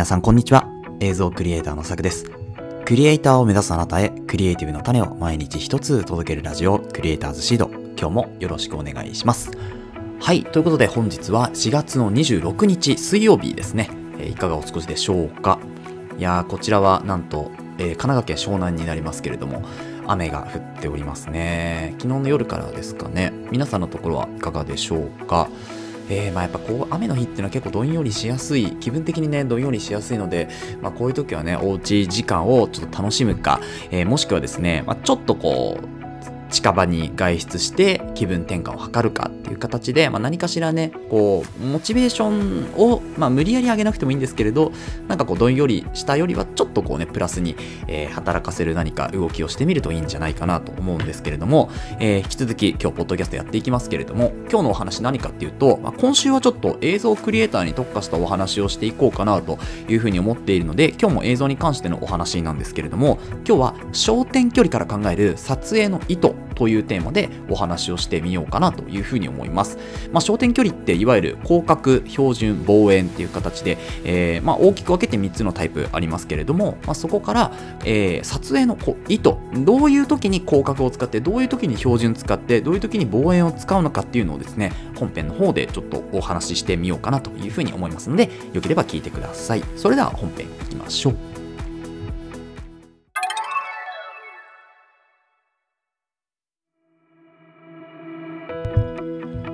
皆さんこんにちは。映像クリエイターのさくです。クリエイターを目指すあなたへ、クリエイティブの種を毎日一つ届けるラジオ、クリエイターズシード。今日もよろしくお願いします。はい、ということで本日は4月の26日水曜日ですね。えー、いかがお過ごしでしょうか？いやー、こちらはなんと、えー、神奈川県湘南になりますけれども、雨が降っておりますね。昨日の夜からですかね。皆さんのところはいかがでしょうか？えー、まあやっぱこう雨の日っていうのは結構どんよりしやすい気分的にねどんよりしやすいので、まあ、こういう時はねおうち時間をちょっと楽しむか、えー、もしくはですね、まあ、ちょっとこう近場に外出して気分転換を図るかいう形で、まあ、何かしらねこうモチベーションを、まあ、無理やり上げなくてもいいんですけれどなんかこうどんよりしたよりはちょっとこうねプラスに、えー、働かせる何か動きをしてみるといいんじゃないかなと思うんですけれども、えー、引き続き今日ポッドキャストやっていきますけれども今日のお話何かっていうと、まあ、今週はちょっと映像クリエイターに特化したお話をしていこうかなというふうに思っているので今日も映像に関してのお話なんですけれども今日は焦点距離から考える撮影の意図というテーマでお話をしてみようかなというふうに思います。まあ、焦点距離っていわゆる広角、標準、望遠っていう形で、えー、まあ、大きく分けて3つのタイプありますけれども、まあ、そこから、えー、撮影のこ意図、どういう時に広角を使って、どういう時に標準使って、どういう時に望遠を使うのかっていうのをですね、本編の方でちょっとお話ししてみようかなというふうに思いますので、よければ聞いてください。それでは本編いきましょう。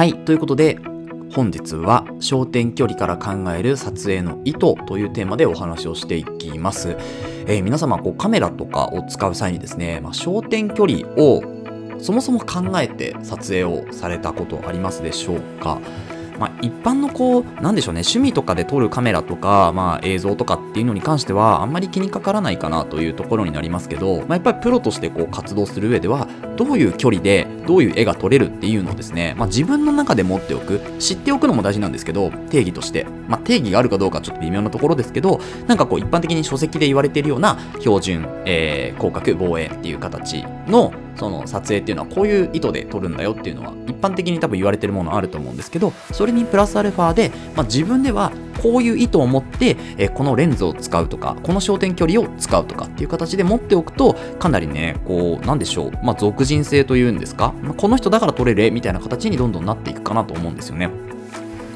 はい、ということで、本日は焦点距離から考える撮影の意図というテーマでお話をしていきます。えー、皆様こうカメラとかを使う際にですね、まあ、焦点距離をそもそも考えて撮影をされたことありますでしょうかまあ、一般のこう、なんでしょうね、趣味とかで撮るカメラとか、まあ、映像とかっていうのに関しては、あんまり気にかからないかなというところになりますけど、まあ、やっぱりプロとしてこう活動する上では、どういう距離で、どういう絵が撮れるっていうのをですね、まあ、自分の中で持っておく、知っておくのも大事なんですけど、定義として。まあ、定義があるかどうかちょっと微妙なところですけど、なんかこう、一般的に書籍で言われているような標準、えー、広角、防衛っていう形の、その撮影っていうのはこういう意図で撮るんだよっていうのは一般的に多分言われてるものあると思うんですけどそれにプラスアルファで、まあ、自分ではこういう意図を持って、えこのレンズを使うとかこの焦点距離を使うとかっていう形で持っておくとかなりねこうなんでしょうまあ俗人性というんですか、ま、この人だから撮れるみたいな形にどんどんなっていくかなと思うんですよね。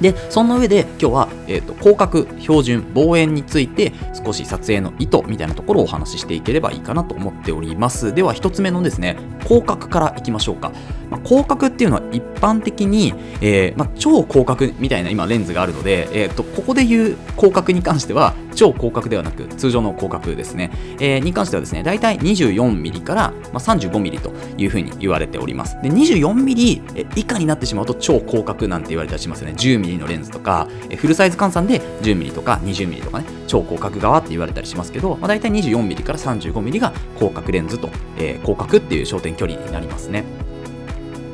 で、そんな上で今日は、え、ー、と、広角、標準、望遠について少し撮影の意図みたいなところをお話ししていければいいかなと思っております。では一つ目のですね、広角からいきましょうか。まあ、広角っていうのは一般的に、えー、まあ、超広角みたいな今レンズがあるので、え、ー、と、ここで言う広角に関しては超広角ではなく通常の広角ですね、えー、に関してはですね、大体 24mm から、まあ、35mm というふうに言われております。で、24mm 以下になってしまうと超広角なんて言われたりしますよね。10mm のレンズとか、えフルサイズ換算で 10mm とか 20mm とかね、超広角側って言われたりしますけど、まあ、大体 24mm から 35mm が広角レンズと、えー、広角っていう焦点距離になりますね。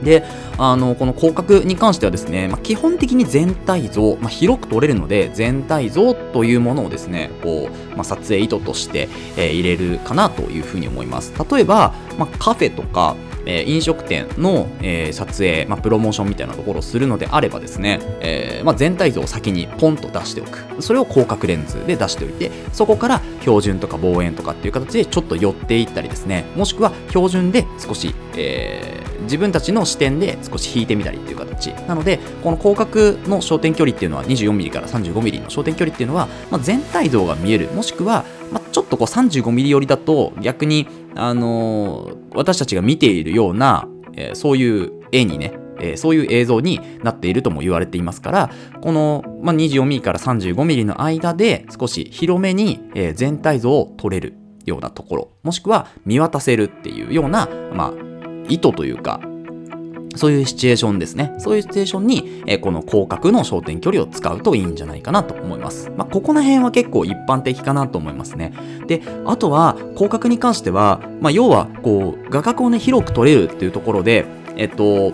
で、あの、この広角に関してはですね、まあ、基本的に全体像、まあ、広く撮れるので、全体像というものをですね、こう、まあ、撮影意図として、えー、入れるかなというふうに思います。例えば、まあ、カフェとか、えー、飲食店の、えー、撮影、まあ、プロモーションみたいなところをするのであればですね、えーまあ、全体像を先にポンと出しておく。それを広角レンズで出しておいて、そこから標準とか望遠とかっていう形でちょっと寄っていったりですね、もしくは標準で少し、えー、自分たちの視点で少し引いてみたりっていう形。なので、この広角の焦点距離っていうのは 24mm から 35mm の焦点距離っていうのは、まあ、全体像が見える。もしくは、まあ、ちょっとこう 35mm 寄りだと逆にあのー、私たちが見ているような、えー、そういう絵にね、えー、そういう映像になっているとも言われていますから、この、まあ、24mm から 35mm の間で少し広めに、えー、全体像を撮れるようなところ、もしくは見渡せるっていうような、まあ、意図というか、そういうシチュエーションですね。そういうシチュエーションに、え、この広角の焦点距離を使うといいんじゃないかなと思います。まあ、ここら辺は結構一般的かなと思いますね。で、あとは、広角に関しては、まあ、要は、こう、画角をね、広く取れるっていうところで、えっと、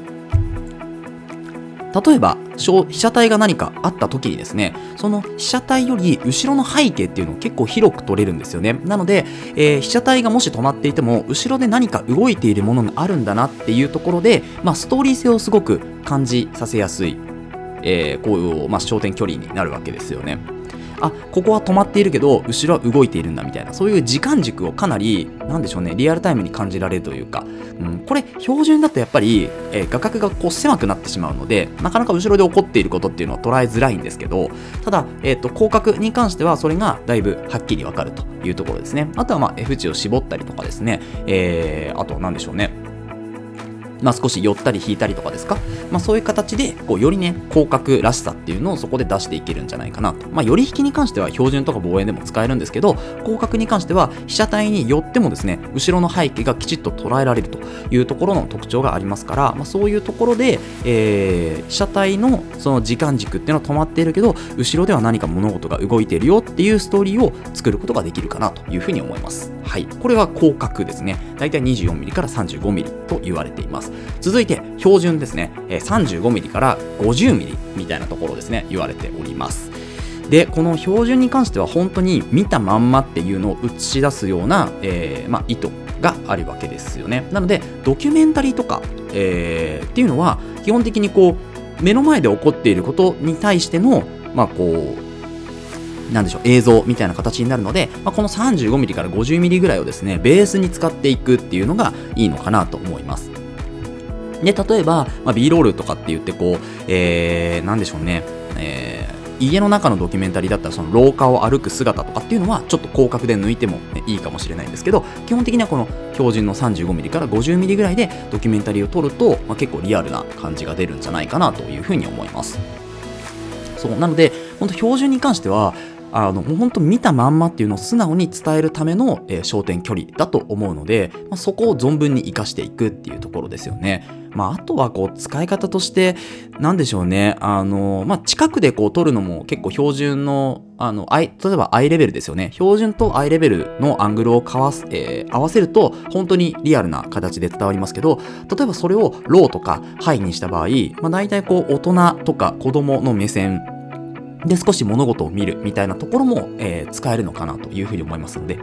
例えば被写体が何かあった時にですねその被写体より後ろの背景っていうのを結構広く撮れるんですよね。なので、えー、被写体がもし止まっていても後ろで何か動いているものがあるんだなっていうところで、まあ、ストーリー性をすごく感じさせやすい、えー、こういう、まあ、焦点距離になるわけですよね。あここは止まっているけど後ろは動いているんだみたいな。そういう時間軸をかなりなんでしょうねリアルタイムに感じられるというか、うん、これ標準だとやっぱり、えー、画角がこう狭くなってしまうのでなかなか後ろで起こっていることっていうのは捉えづらいんですけどただ、えーと、広角に関してはそれがだいぶはっきりわかるというところですね。あとはまあ F 値を絞ったりとかですね、えー、あと何でしょうね。まあ、少し寄ったり引いたりとかですか、まあ、そういう形でこうよりね広角らしさっていうのをそこで出していけるんじゃないかなと、まあ、寄り引きに関しては標準とか望遠でも使えるんですけど広角に関しては被写体によってもですね後ろの背景がきちっと捉えられるというところの特徴がありますから、まあ、そういうところで、えー、被写体のその時間軸っていうのは止まっているけど後ろでは何か物事が動いているよっていうストーリーを作ることができるかなというふうに思います。はい。これは広角ですね。だいたい 24mm から 35mm と言われています。続いて標準ですね、35mm から 50mm みたいなところですね。言われております。でこの標準に関しては本当に見たまんまっていうのを映し出すような、えー、まあ、意図があるわけですよね。なのでドキュメンタリーとか、えー、っていうのは基本的にこう目の前で起こっていることに対してのまあこうなんでしょう、映像みたいな形になるので、まあ、この 35mm から 50mm ぐらいをですね、ベースに使っていくっていうのがいいのかなと思います。で、例えば、まあ、B ロールとかって言って、こう、えー、なんでしょうね、えー、家の中のドキュメンタリーだったらその廊下を歩く姿とかっていうのはちょっと広角で抜いても、ね、いいかもしれないんですけど基本的にはこの標準の 35mm から 50mm ぐらいでドキュメンタリーを撮ると、まあ、結構リアルな感じが出るんじゃないかなというふうに思いますそうなので本当標準に関してはあのもう本当見たまんまっていうのを素直に伝えるための、えー、焦点距離だと思うので、まあ、そこを存分に活かしていくっていうところですよね。まあ、あとはこう使い方として何でしょうねあの、まあ、近くでこう撮るのも結構標準のあの例えばアイレベルですよね標準とアイレベルのアングルをかわす、えー、合わせると本当にリアルな形で伝わりますけど例えばそれをローとかハイにした場合、まあ、大体こう大人とか子供の目線で少し物事を見るみたいなところも、えー、使えるのかなというふうに思いますので、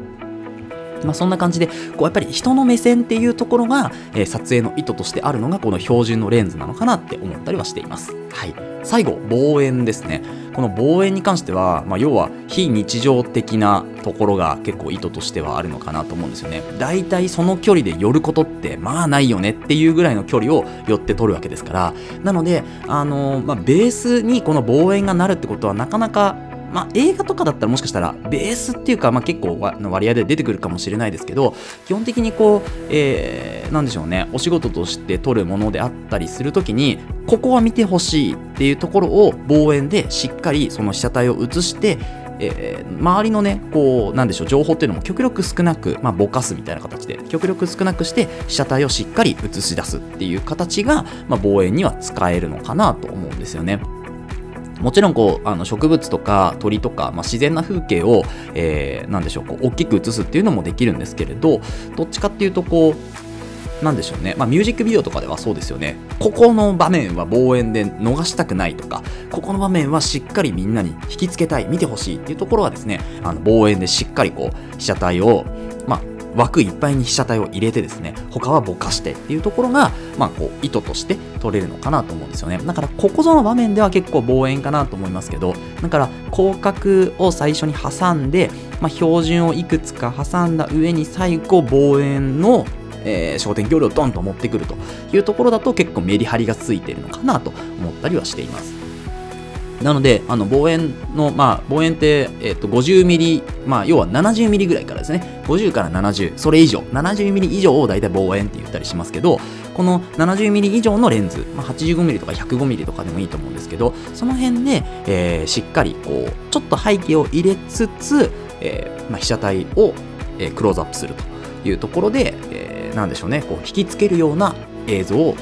まあ、そんな感じでこうやっぱり人の目線っていうところが、えー、撮影の意図としてあるのがこの標準のレンズなのかなって思ったりはしています。はい、最後望遠ですねこの望遠に関しては、まあ、要は非日常的なところが結構意図としてはあるのかなと思うんですよね。だいたいその距離で寄ることってまあないよねっていうぐらいの距離を寄って取るわけですから、なので、あのー、まあ、ベースにこの望遠がなるってことはなかなかまあ、映画とかだったらもしかしたらベースっていうか、まあ、結構の割合で出てくるかもしれないですけど基本的にこう、えー、でしょうねお仕事として撮るものであったりするときにここは見てほしいっていうところを望遠でしっかりその被写体を映してえー、周りのね、こう、なんでしょう、情報っていうのも極力少なく、まあ、ぼかすみたいな形で、極力少なくして、被写体をしっかり映し出すっていう形が、まあ、望遠には使えるのかなと思うんですよね。もちろんこうあの植物とか鳥とか、まあ、自然な風景を、えー、なんでしょうこう大きく映すっていうのもできるんですけれどどっちかっていうとこうなんでしょうね、まあ、ミュージックビデオとかではそうですよね。ここの場面は望遠で逃したくないとかここの場面はしっかりみんなに引きつけたい見てほしいっていうところはですねあの望遠でしっかりこう被写体を、まあ、枠いっぱいに被写体を入れてですね他はぼかしてっていうところが、まあ、こう意図として取れるのかなと思うんですよねだからここぞの場面では結構望遠かなと思いますけどだから広角を最初に挟んで、まあ、標準をいくつか挟んだ上に最後望遠のえー、焦点距離をドンと持ってくるというところだと結構メリハリがついてるのかなと思ったりはしています。なので、あの望遠の、まあ、望遠って、えっと、50ミリ、まあ、要は70ミリぐらいからですね、50から70、それ以上、70ミリ以上を大体望遠って言ったりしますけど、この70ミリ以上のレンズ、まあ、85ミリとか105ミリとかでもいいと思うんですけど、その辺で、えー、しっかり、こう、ちょっと背景を入れつつ、えーまあ、被写体を、えー、クローズアップするというところで、えー、なんでしょうね、こう引きつけるような映像を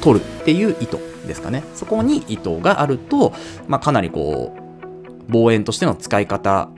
撮るっていう意図。ですかね。そこに糸があると、まあ、かなりこう、望遠としての使い方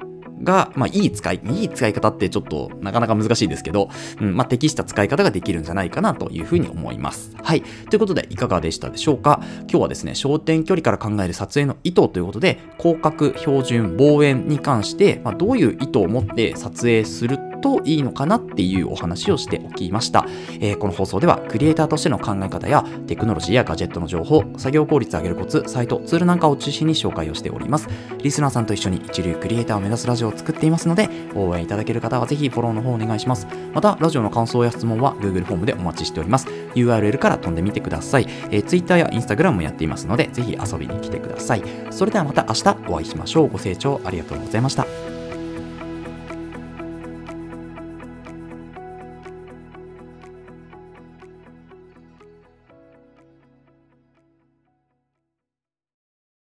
が、まあ、いい使い、いい使い方ってちょっとなかなか難しいですけど、うん、まあ、適した使い方ができるんじゃないかなというふうに思います。はい。ということで、いかがでしたでしょうか？今日はですね、焦点距離から考える撮影の意図ということで、広角、標準、望遠に関して、まあ、どういう意図を持って撮影するといいのかなっていうお話をしておきました。えー、この放送ではクリエイターとしての考え方やテクノロジーやガジェットの情報、作業効率を上げるコツ、サイト、ツールなんかを中心に紹介をしております。リスナーさんと一緒に一流クリエイターを目指すラジオを作っていますので、応援いただける方はぜひフォローの方お願いします。また、ラジオの感想や質問は Google フォームでお待ちしております。URL から飛んでみてください。えー、Twitter や Instagram もやっていますので、ぜひ遊びに来てください。それではまた明日お会いしましょう。ご清聴ありがとうございました。